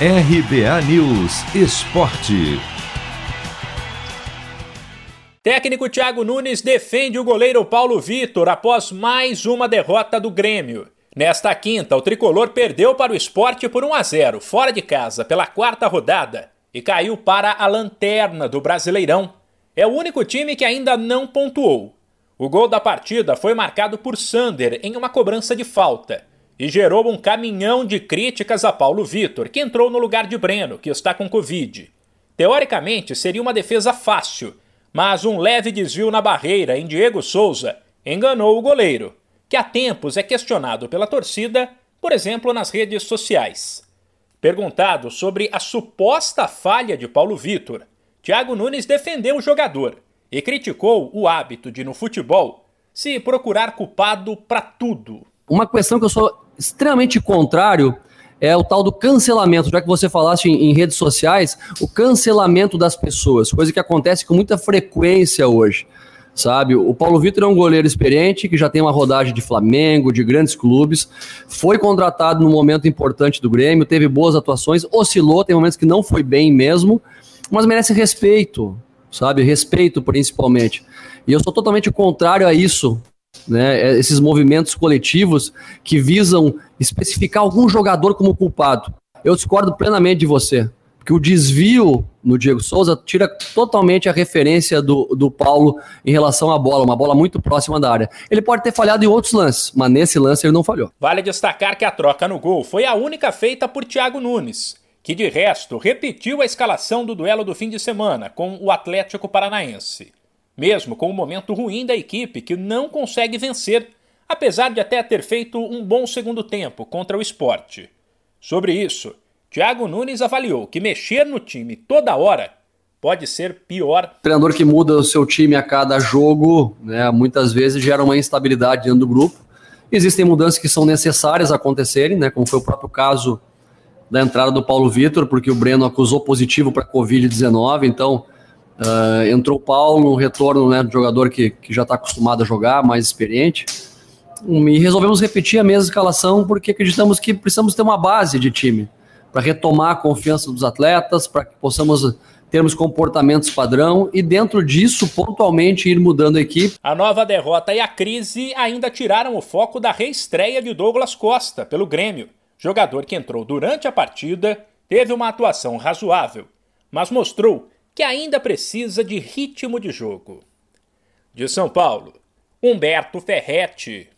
RBA News Esporte. Técnico Thiago Nunes defende o goleiro Paulo Vitor após mais uma derrota do Grêmio. Nesta quinta, o tricolor perdeu para o esporte por 1 a 0, fora de casa, pela quarta rodada, e caiu para a lanterna do Brasileirão. É o único time que ainda não pontuou. O gol da partida foi marcado por Sander em uma cobrança de falta e gerou um caminhão de críticas a Paulo Vitor, que entrou no lugar de Breno, que está com Covid. Teoricamente, seria uma defesa fácil, mas um leve desvio na barreira em Diego Souza enganou o goleiro, que há tempos é questionado pela torcida, por exemplo, nas redes sociais. Perguntado sobre a suposta falha de Paulo Vitor, Thiago Nunes defendeu o jogador e criticou o hábito de, no futebol, se procurar culpado para tudo. Uma questão que eu sou extremamente contrário é o tal do cancelamento, já que você falasse em, em, redes sociais, o cancelamento das pessoas, coisa que acontece com muita frequência hoje, sabe? O Paulo Vitor é um goleiro experiente, que já tem uma rodagem de Flamengo, de grandes clubes, foi contratado num momento importante do Grêmio, teve boas atuações, oscilou, tem momentos que não foi bem mesmo, mas merece respeito, sabe? Respeito principalmente. E eu sou totalmente contrário a isso, né, é, esses movimentos coletivos que visam especificar algum jogador como culpado. Eu discordo plenamente de você, porque o desvio no Diego Souza tira totalmente a referência do, do Paulo em relação à bola, uma bola muito próxima da área. Ele pode ter falhado em outros lances, mas nesse lance ele não falhou. Vale destacar que a troca no gol foi a única feita por Thiago Nunes, que de resto repetiu a escalação do duelo do fim de semana com o Atlético Paranaense mesmo com o momento ruim da equipe que não consegue vencer, apesar de até ter feito um bom segundo tempo contra o esporte. Sobre isso, Thiago Nunes avaliou que mexer no time toda hora pode ser pior. Treinador que muda o seu time a cada jogo, né, muitas vezes gera uma instabilidade dentro do grupo. Existem mudanças que são necessárias acontecerem, né, como foi o próprio caso da entrada do Paulo Vitor, porque o Breno acusou positivo para a Covid-19, então Uh, entrou o Paulo, um retorno né, de jogador que, que já está acostumado a jogar, mais experiente. E resolvemos repetir a mesma escalação porque acreditamos que precisamos ter uma base de time para retomar a confiança dos atletas, para que possamos termos comportamentos padrão e dentro disso pontualmente ir mudando a equipe. A nova derrota e a crise ainda tiraram o foco da reestreia de Douglas Costa pelo Grêmio. Jogador que entrou durante a partida, teve uma atuação razoável, mas mostrou que ainda precisa de ritmo de jogo. De São Paulo, Humberto Ferretti.